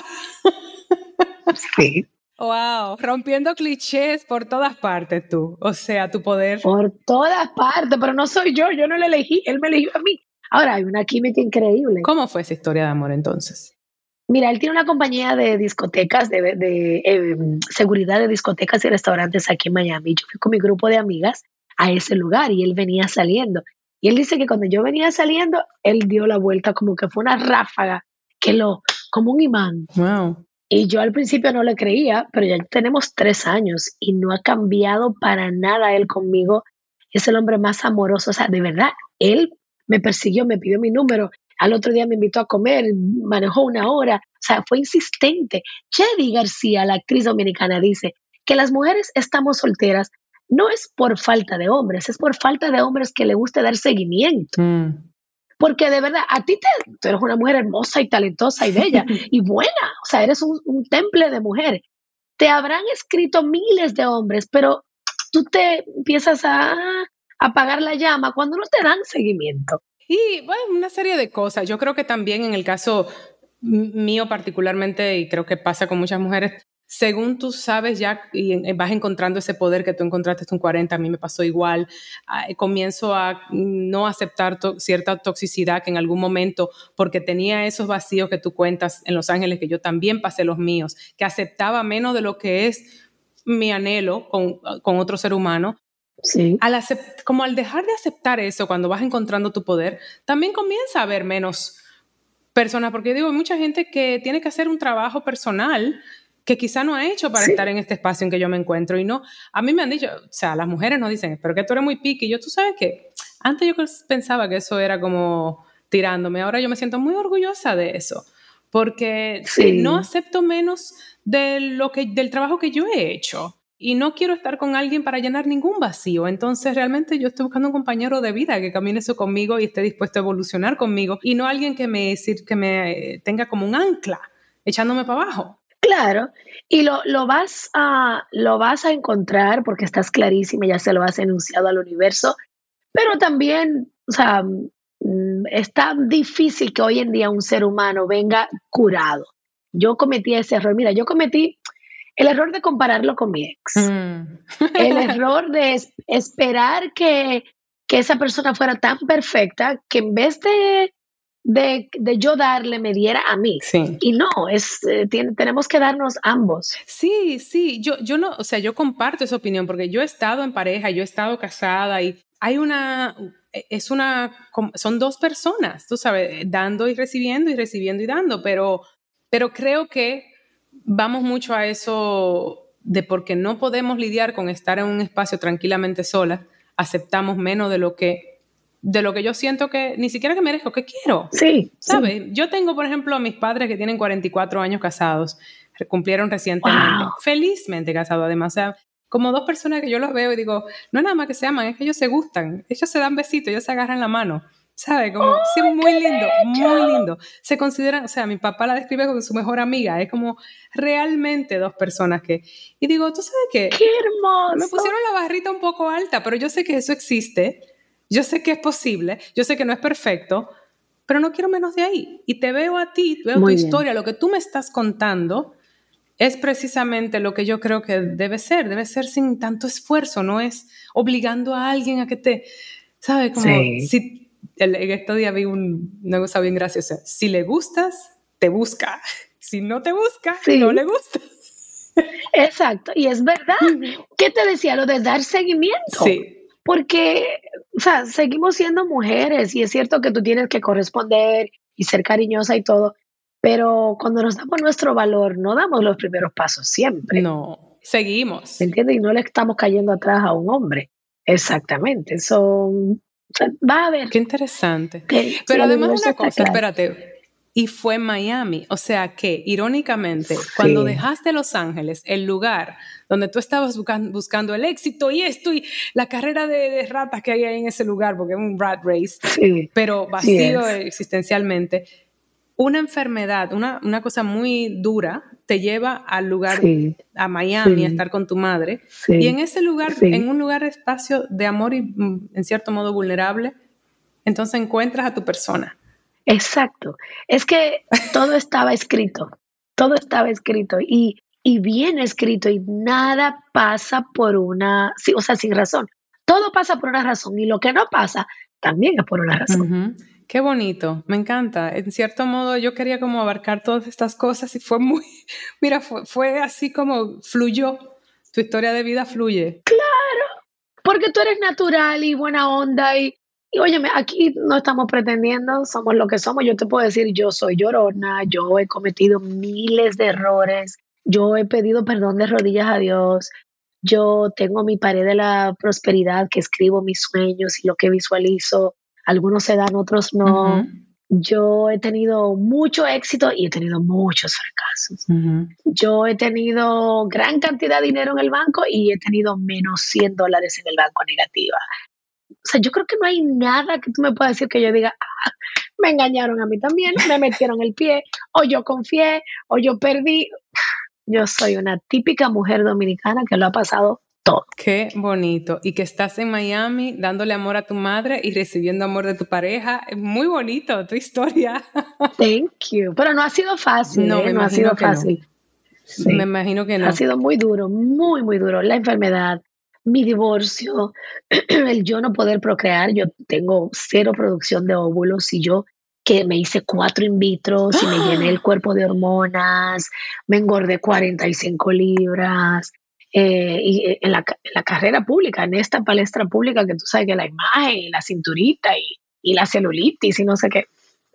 Sí. Wow, rompiendo clichés por todas partes tú, o sea, tu poder. Por todas partes, pero no soy yo, yo no le elegí, él me eligió a mí. Ahora, hay una química increíble. ¿Cómo fue esa historia de amor entonces? Mira, él tiene una compañía de discotecas, de, em, seguridad de discotecas y restaurantes aquí en Miami. Yo fui con mi grupo de amigas a ese lugar y él venía saliendo. Y él dice que cuando yo venía saliendo, él dio la vuelta como que fue una ráfaga, que lo, como un imán. Wow. Y yo al principio no le creía, pero ya tenemos tres años y no ha cambiado para nada él conmigo. Es el hombre más amoroso. O sea, de verdad, él me persiguió, me pidió mi número al otro día me invitó a comer, manejó una hora, o sea, fue insistente. Chedi García, la actriz dominicana, dice que las mujeres estamos solteras no es por falta de hombres, es por falta de hombres que le guste dar seguimiento. Mm. Porque de verdad, a ti te, tú eres una mujer hermosa y talentosa y bella [LAUGHS] y buena, o sea, eres un, un temple de mujeres. Te habrán escrito miles de hombres, pero tú te empiezas a apagar la llama cuando no te dan seguimiento. Y bueno, una serie de cosas. Yo creo que también en el caso mío particularmente, y creo que pasa con muchas mujeres, según tú sabes ya y vas encontrando ese poder que tú encontraste en 40, a mí me pasó igual, ah, comienzo a no aceptar cierta toxicidad que en algún momento, porque tenía esos vacíos que tú cuentas en Los Ángeles, que yo también pasé los míos, que aceptaba menos de lo que es mi anhelo con, con otro ser humano, Sí. Al como al dejar de aceptar eso cuando vas encontrando tu poder, también comienza a haber menos personas, porque yo digo, hay mucha gente que tiene que hacer un trabajo personal que quizá no ha hecho para estar en este espacio en que yo me encuentro. Y no, a mí me han dicho, o sea, las mujeres nos dicen, pero que tú eres muy piqui. Yo, tú sabes que antes yo pensaba que eso era como tirándome, ahora yo me siento muy orgullosa de eso, porque no acepto menos de lo que, del trabajo que yo he hecho y no quiero estar con alguien para llenar ningún vacío. Entonces realmente yo estoy buscando un compañero de vida que camine eso conmigo y esté dispuesto a evolucionar conmigo y no alguien que me, que me tenga como un ancla echándome para abajo. Claro, y lo, lo, vas a, lo vas a encontrar porque estás clarísima, ya se lo has enunciado al universo, pero también, o sea, mm, está difícil que hoy en día un ser humano venga curado. Yo cometí ese error. Mira, yo cometí el error de compararlo con mi ex. Mm. El [LAUGHS] error de esperar que, esa persona fuera tan perfecta que en vez de, de, yo darle, me diera a mí. Y no, es, eh, tenemos que darnos ambos. Sí, sí, yo, yo no, o sea, yo comparto esa opinión porque yo he estado en pareja, yo he estado casada y hay una, es una, son dos personas, tú sabes, dando y recibiendo y recibiendo y dando, pero, pero creo que vamos mucho a eso de porque no podemos lidiar con estar en un espacio tranquilamente sola, aceptamos menos de lo que de lo que yo siento que ni siquiera que merezco, que quiero. Sí. ¿Sabes? Yo tengo, por ejemplo, a mis padres que tienen 44 años casados, cumplieron recientemente, felizmente casados además. O sea, como dos personas que yo los veo y digo, no es nada más que se aman, es que ellos se gustan, ellos se dan besitos, ellos se agarran la mano. ¿Sabe? Como, sí, muy lindo, muy lindo. Se consideran, o sea, mi papá la describe como su mejor amiga, es como realmente dos personas que... Y digo, ¿tú sabes qué? ¡Qué hermoso! Me pusieron la barrita un poco alta, pero yo sé que eso existe, yo sé que es posible, yo sé que no es perfecto, pero no quiero menos de ahí. Y te veo a ti, veo tu historia, lo que tú me estás contando es precisamente lo que yo creo que debe ser, debe ser sin tanto esfuerzo, no es obligando a alguien a que te, ¿sabes? Como si en estos días vi un, una cosa bien graciosa. Si le gustas, te busca. [LAUGHS] Si no te busca, no le gustas. Exacto, y es verdad. [LAUGHS] ¿Qué te decía? Lo de dar seguimiento. Sí. Porque, o sea, seguimos siendo mujeres y es cierto que tú tienes que corresponder y ser cariñosa y todo, pero cuando nos damos nuestro valor, no damos los primeros pasos siempre. No, seguimos. ¿Me entiendes? Y no le estamos cayendo atrás a un hombre. Exactamente. Son va a ver. Qué interesante. Pero además una cosa, espérate, y fue Miami. O sea que, irónicamente, cuando dejaste Los Ángeles, el lugar donde tú estabas buscando, el éxito y esto y la carrera de, ratas que hay ahí en ese lugar, porque es un rat race, pero vacío existencialmente, una enfermedad, una, una, cosa muy dura, te lleva al lugar, a Miami, a estar con tu madre. Y en ese lugar, en un lugar espacio de amor y mm, en cierto modo vulnerable, entonces encuentras a tu persona. Exacto. Es que todo estaba escrito, todo estaba escrito y, y bien escrito y nada pasa por una, o sea, sin razón. Todo pasa por una razón y lo que no pasa también es por una razón. Qué bonito, me encanta. En cierto modo yo quería como abarcar todas estas cosas y fue muy, [LAUGHS] mira, fue, fue así como fluyó, tu historia de vida fluye. Claro, porque tú eres natural y buena onda y, y óyeme, aquí no estamos pretendiendo, somos lo que somos. Yo te puedo decir, yo soy llorona, yo he cometido miles de errores, yo he pedido perdón de rodillas a Dios, yo tengo mi pared de la prosperidad que escribo mis sueños y lo que visualizo algunos se dan, otros no. Yo he tenido mucho éxito y he tenido muchos fracasos. Yo he tenido gran cantidad de dinero en el banco y he tenido menos 100 dólares en el banco negativa. O sea, yo creo que no hay nada que tú me puedas decir que yo diga, ah, me engañaron a mí también, me metieron el pie, o yo confié, o yo perdí. Yo soy una típica mujer dominicana que lo ha pasado Qué bonito. Y que estás en Miami dándole amor a tu madre y recibiendo amor de tu pareja. Es muy bonito tu historia. [LAUGHS] Thank you. Pero no ha sido fácil. No, ¿eh? no ha sido fácil. Me imagino que no. Ha sido muy duro, muy, muy duro. La enfermedad, mi divorcio, [CLEARS THROAT] el yo no poder procrear. Yo tengo cero producción de óvulos y yo que me hice cuatro in vitro y me llené el cuerpo de hormonas, me engordé 45 libras, eh, y eh, en la, carrera pública, en esta palestra pública que tú sabes que la imagen y la cinturita y, la celulitis y no sé qué,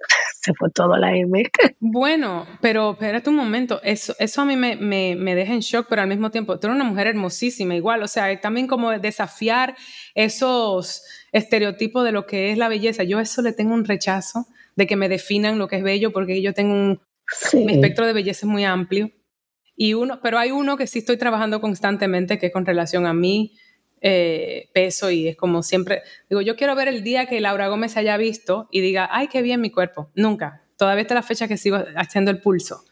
[LAUGHS] se fue todo a la M. [LAUGHS] Bueno, pero espérate un momento, eso, eso a mí me, me, deja en shock, pero al mismo tiempo, tú eres una mujer hermosísima, igual, o sea, también como desafiar esos estereotipos de lo que es la belleza. Yo eso le tengo un rechazo de que me definan lo que es bello, porque yo tengo un, mi espectro de belleza es muy amplio. Y uno, pero hay uno que sí estoy trabajando constantemente, que es con relación a mi eh, peso y es como siempre, digo, yo quiero ver el día que Laura Gómez haya visto y diga, ay, qué bien mi cuerpo. Nunca. Todavía está la fecha que sigo haciendo el pulso.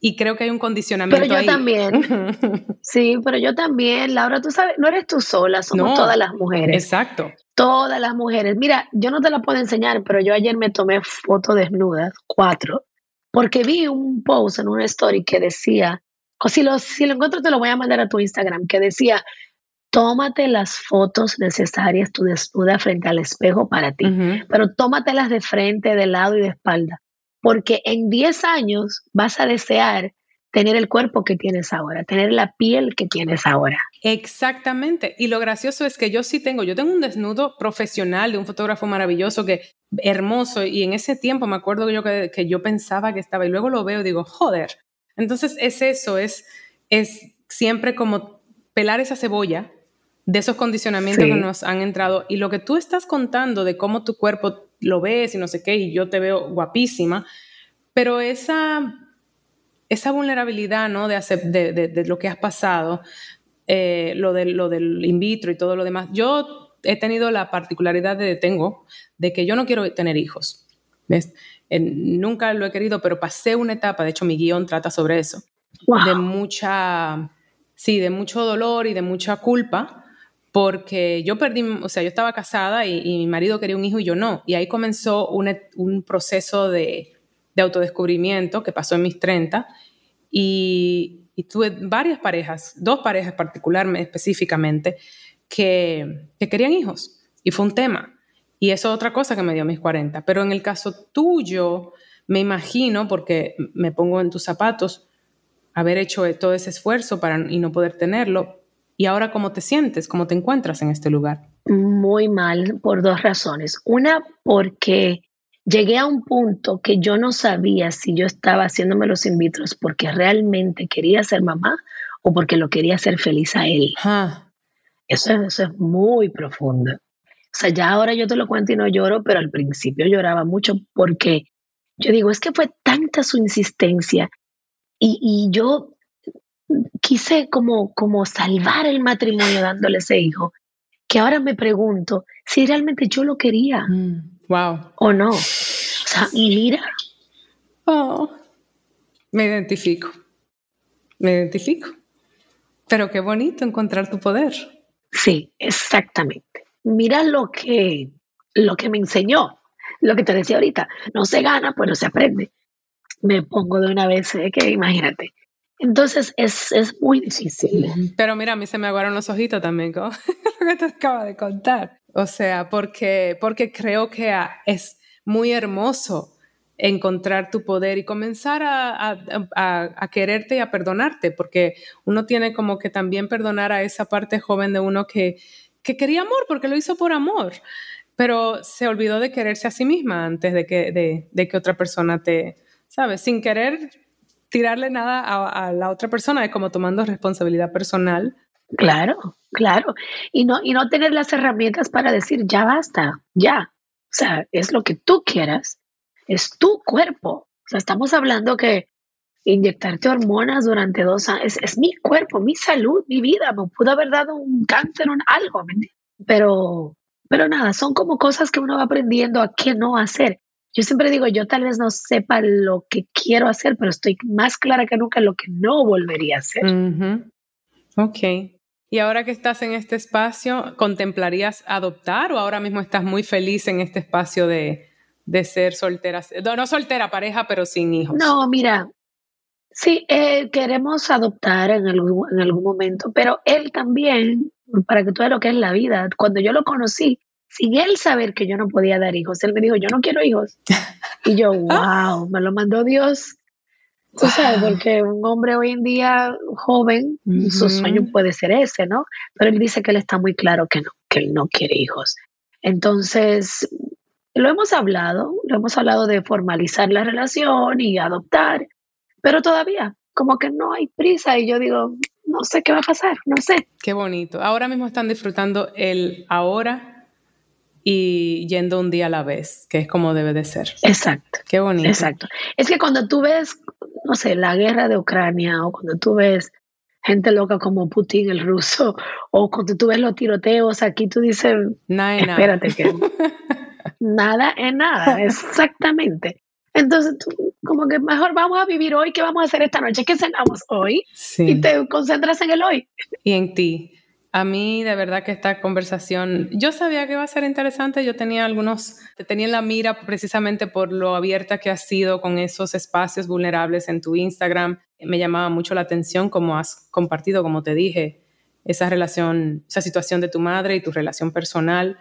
Y creo que hay un condicionamiento. Pero yo también. [LAUGHS] sí, pero yo también, Laura, tú sabes, no eres tú sola, somos todas las mujeres. Exacto. Todas las mujeres. Mira, yo no te la puedo enseñar, pero yo ayer me tomé fotos desnudas, cuatro, porque vi un post en una story que decía, o si lo, si lo encuentro, te lo voy a mandar a tu Instagram, que decía, tómate las fotos necesarias tu desnuda frente al espejo para ti, pero tómatelas de frente, de lado y de espalda, porque en 10 años vas a desear tener el cuerpo que tienes ahora, tener la piel que tienes ahora. Exactamente. Y lo gracioso es que yo sí tengo, yo tengo un desnudo profesional de un fotógrafo maravilloso que hermoso y en ese tiempo me acuerdo yo que, que yo pensaba que estaba y luego lo veo y digo, joder, entonces es eso, es, es siempre como pelar esa cebolla de esos condicionamientos que nos han entrado y lo que tú estás contando de cómo tu cuerpo lo ves y no sé qué, y yo te veo guapísima, pero esa, esa vulnerabilidad ¿no? de, de, de, lo que has pasado, eh, lo, de, lo del in vitro y todo lo demás, yo he tenido la particularidad de, tengo, de que yo no quiero tener hijos. ¿ves? nunca lo he querido, pero pasé una etapa, de hecho mi guion trata sobre eso, de mucha, sí, de mucho dolor y de mucha culpa, porque yo perdí, o sea, yo estaba casada y, mi marido quería un hijo y yo no, y ahí comenzó un, proceso de, autodescubrimiento que pasó en mis 30 y, tuve varias parejas, dos parejas particularmente, específicamente, que, que querían hijos y fue un tema. Y eso es otra cosa que me dio mis 40. Pero en el caso tuyo, me imagino, porque me pongo en tus zapatos, haber hecho todo ese esfuerzo para y no poder tenerlo. ¿Y ahora cómo te sientes? ¿Cómo te encuentras en este lugar? Muy mal por dos razones. Una, porque llegué a un punto que yo no sabía si yo estaba haciéndome los in vitros porque realmente quería ser mamá o porque lo quería hacer feliz a él. Eso, eso es muy profundo. O sea, ya ahora yo te lo cuento y no lloro, pero al principio lloraba mucho porque yo digo, es que fue tanta su insistencia y, yo quise como, como salvar el matrimonio dándole ese hijo, que ahora me pregunto si realmente yo lo quería. wow. Mm, o no. O sea, y mira. Oh, me identifico. Me identifico. Pero qué bonito encontrar tu poder. Sí, exactamente mira lo que, lo que me enseñó, lo que te decía ahorita, no se gana, pues no se aprende. Me pongo de una vez, que imagínate. Entonces es, muy difícil. Pero mira, a mí se me aguaron los ojitos también con [LAUGHS] lo que te acaba de contar. O sea, porque, porque creo que es, muy hermoso encontrar tu poder y comenzar a, quererte y a perdonarte, porque uno tiene como que también perdonar a esa parte joven de uno que, que quería amor, porque lo hizo por amor, pero se olvidó de quererse a sí misma antes de que, de, que otra persona te, ¿sabes? Sin querer tirarle nada a, la otra persona, es como tomando responsabilidad personal. Claro, claro. Y no, y no tener las herramientas para decir, ya basta, ya. O sea, es lo que tú quieras es tu cuerpo. O sea, estamos hablando que inyectarte hormonas durante dos años es, mi cuerpo, mi salud, mi vida. Me pudo haber dado un cáncer o algo, pero, pero nada, son como cosas que uno va aprendiendo a qué no hacer. Yo siempre digo, yo tal vez no sepa lo que quiero hacer, pero estoy más clara que nunca en lo que no volvería a hacer. Ok. Y ahora que estás en este espacio, ¿contemplarías adoptar o ahora mismo estás muy feliz en este espacio de, de ser soltera, no, soltera pareja, pero sin hijos. No, mira, sí, eh, queremos adoptar en algún, en algún momento, pero él también, para que tú veas lo que es la vida, cuando yo lo conocí, sin él saber que yo no podía dar hijos, él me dijo, yo no quiero hijos. Y yo, [LAUGHS] wow, me lo mandó Dios. Tú sabes, porque un hombre hoy en día joven, su sueño puede ser ese, ¿no? Pero él dice que él está muy claro que no, que él no quiere hijos. Entonces, lo hemos hablado, lo hemos hablado de formalizar la relación y adoptar, pero todavía como que no hay prisa y yo digo, no sé qué va a pasar, no sé. Qué bonito. Ahora mismo están disfrutando el ahora y yendo un día a la vez, que es como debe de ser. Exacto. Qué bonito. Exacto. Es que cuando tú ves, no sé, la guerra de Ucrania o cuando tú ves gente loca como Putin, el ruso, o cuando tú ves los tiroteos aquí, tú dices, nada, espérate que [LAUGHS] nada en nada, exactamente. Entonces, como que mejor vamos a vivir hoy, ¿qué vamos a hacer esta noche? ¿Qué cenamos hoy? Y te concentras en el hoy. Y en ti. A mí, de verdad que esta conversación, yo sabía que iba a ser interesante, yo tenía algunos, te tenía en la mira precisamente por lo abierta que has sido con esos espacios vulnerables en tu Instagram. Me llamaba mucho la atención como has compartido, como te dije, esa relación, esa situación de tu madre y tu relación personal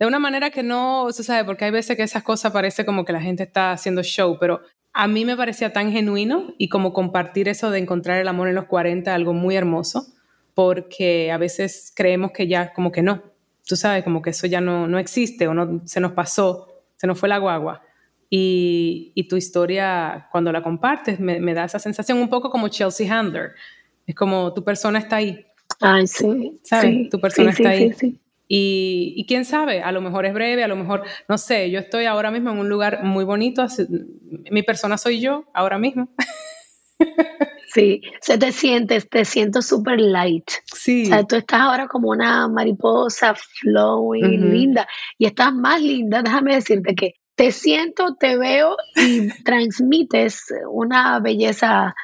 de una manera que no se sabe, porque hay veces que esas cosas parece como que la gente está haciendo show, pero a mí me parecía tan genuino y como compartir eso de encontrar el amor en los 40, algo muy hermoso, porque a veces creemos que ya como que no, tú sabes, como que eso ya no, no existe o no se nos pasó, se nos fue la guagua. Y, y tu historia, cuando la compartes, me, me, da esa sensación un poco como Chelsea Handler. Es como tu persona está ahí. Ay, sí. ¿Sabes? tu persona está ahí. Sí, y, quién sabe, a lo mejor es breve, a lo mejor, no sé, yo estoy ahora mismo en un lugar muy bonito, mi persona soy yo ahora mismo. [LAUGHS] Sí, se te sientes, te siento súper light. Sí. O sea, tú estás ahora como una mariposa flowing, linda, y estás más linda, [LAUGHS] déjame decirte que te siento, te veo y [LAUGHS] transmites una belleza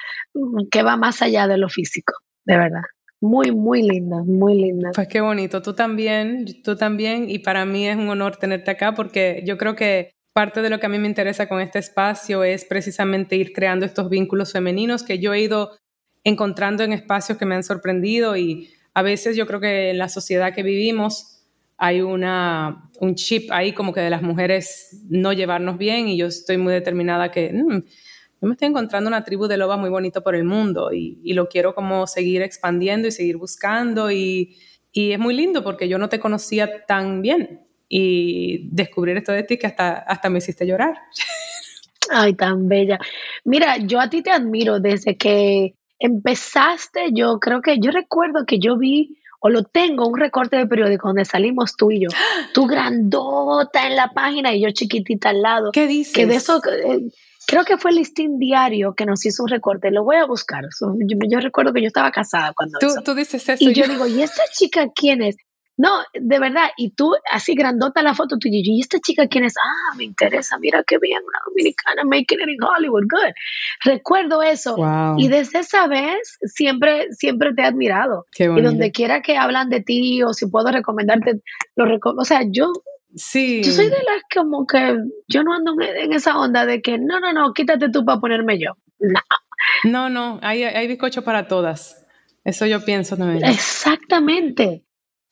que va más allá de lo físico, de verdad muy, muy linda, muy linda. Pues qué bonito, tú también, tú también, y para mí es un honor tenerte acá porque yo creo que parte de lo que a mí me interesa con este espacio es precisamente ir creando estos vínculos femeninos que yo he ido encontrando en espacios que me han sorprendido y a veces yo creo que en la sociedad que vivimos hay una, un chip ahí como que de las mujeres no llevarnos bien y yo estoy muy determinada que... Mm, yo me estoy encontrando una tribu de lobas muy bonito por el mundo y, lo quiero como seguir expandiendo y seguir buscando y, es muy lindo porque yo no te conocía tan bien y descubrir esto de ti que hasta, hasta me hiciste llorar. Ay, tan bella. Mira, yo a ti te admiro desde que empezaste, yo creo que yo recuerdo que yo vi o lo tengo, un recorte de periódico donde salimos tú y yo. Tú grandota en la página y yo chiquitita al lado. ¿Qué dices? Que de eso, eh, creo que fue el listín diario que nos hizo un recorte, lo voy a buscar. yo, recuerdo que yo estaba casada cuando tú, tú dices eso. Y yo, digo, ¿y esta chica quién es? No, de verdad, y tú así grandota la foto, tú y ¿y esta chica quién es? Ah, me interesa, mira qué bien, una dominicana making it in Hollywood, good. Recuerdo eso. Y desde esa vez siempre, siempre te he admirado. y donde quiera que hablan de ti o si puedo recomendarte, lo o sea, yo Sí. Yo soy de las como que yo no ando en esa onda de que no, no, no, quítate tú para ponerme yo. No. No, no, hay, hay bizcocho para todas. Eso yo pienso también. Exactamente.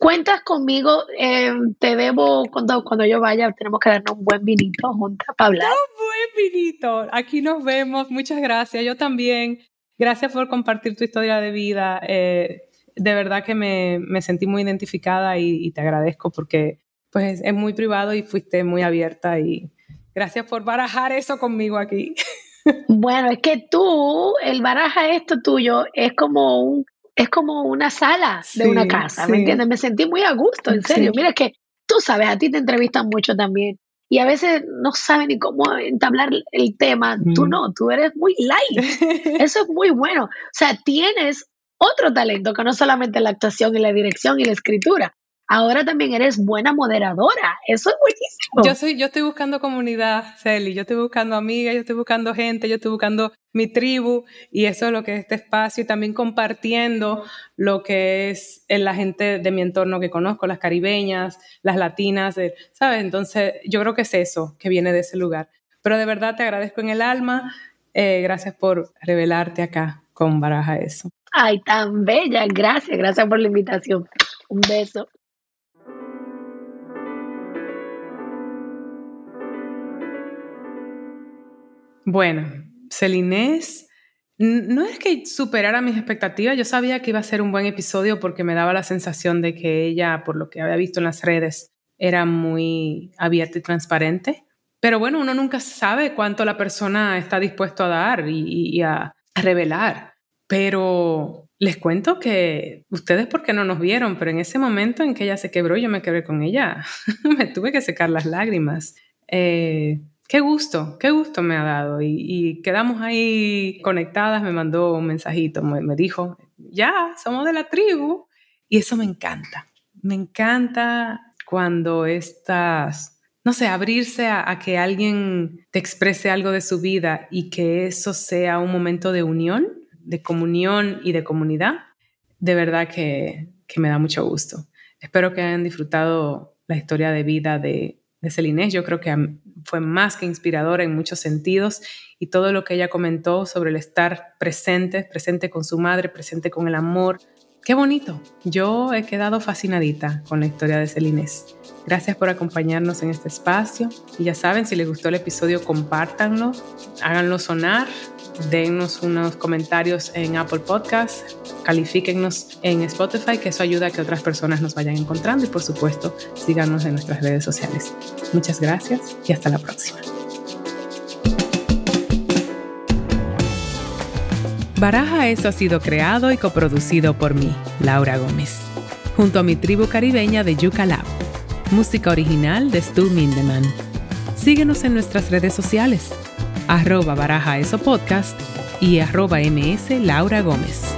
Cuentas conmigo, eh, te debo, cuando, cuando yo vaya, tenemos que darnos un buen vinito juntas para hablar. Un buen vinito. Aquí nos vemos. Muchas gracias. Yo también. Gracias por compartir tu historia de vida. Eh, de verdad que me, me, sentí muy identificada y, y, te agradezco porque pues es muy privado y fuiste muy abierta y gracias por barajar eso conmigo aquí. [LAUGHS] Bueno, es que tú, el baraja esto tuyo es como un es como una sala de una casa, ¿me entiendes? Me sentí muy a gusto, en serio. Mira que tú sabes, a ti te entrevistan mucho también y a veces no saben ni cómo entablar el tema. Tú no, tú eres muy light. [LAUGHS] Eso es muy bueno. O sea, tienes otro talento que no solamente la actuación y la dirección y la escritura, ahora también eres buena moderadora. Eso es buenísimo. Yo soy, yo estoy buscando comunidad, Celi. Yo estoy buscando amigas, yo estoy buscando gente, yo estoy buscando mi tribu y eso es lo que es este espacio y también compartiendo lo que es la gente de mi entorno que conozco, las caribeñas, las latinas, ¿sabes? Entonces yo creo que es eso que viene de ese lugar. Pero de verdad te agradezco en el alma. Eh, gracias por revelarte acá con Baraja Eso. Ay, tan bella. Gracias, gracias por la invitación. Un beso. Bueno, Celinés, no es que superara mis expectativas, yo sabía que iba a ser un buen episodio porque me daba la sensación de que ella, por lo que había visto en las redes, era muy abierta y transparente. Pero bueno, uno nunca sabe cuánto la persona está dispuesto a dar y, a, revelar. Pero les cuento que ustedes porque no nos vieron, pero en ese momento en que ella se quebró, yo me quebré con ella. [LAUGHS] me tuve que secar las lágrimas. Eh, qué gusto, qué gusto me ha dado. Y, quedamos ahí conectadas, me mandó un mensajito, me, dijo, ya, somos de la tribu. Y eso me encanta. Me encanta cuando estás, no sé, abrirse a, que alguien te exprese algo de su vida y que eso sea un momento de unión, de comunión y de comunidad. De verdad que, que me da mucho gusto. Espero que hayan disfrutado la historia de vida de, de Celinés. Yo creo que fue más que inspiradora en muchos sentidos y todo lo que ella comentó sobre el estar presente, presente con su madre, presente con el amor. Qué bonito. Yo he quedado fascinadita con la historia de Celinés. Gracias por acompañarnos en este espacio y ya saben, si les gustó el episodio, compártanlo, háganlo sonar dennos unos comentarios en Apple Podcasts, califíquennos en Spotify, que eso ayuda a que otras personas nos vayan encontrando y por supuesto síganos en nuestras redes sociales. Muchas gracias y hasta la próxima. Baraja Eso ha sido creado y coproducido por mí, Laura Gómez, junto a mi tribu caribeña de Yuca Lab. Música original de Stu Mindeman. Síguenos en nuestras redes sociales arroba baraja eso podcast y arroba ms Laura Gómez.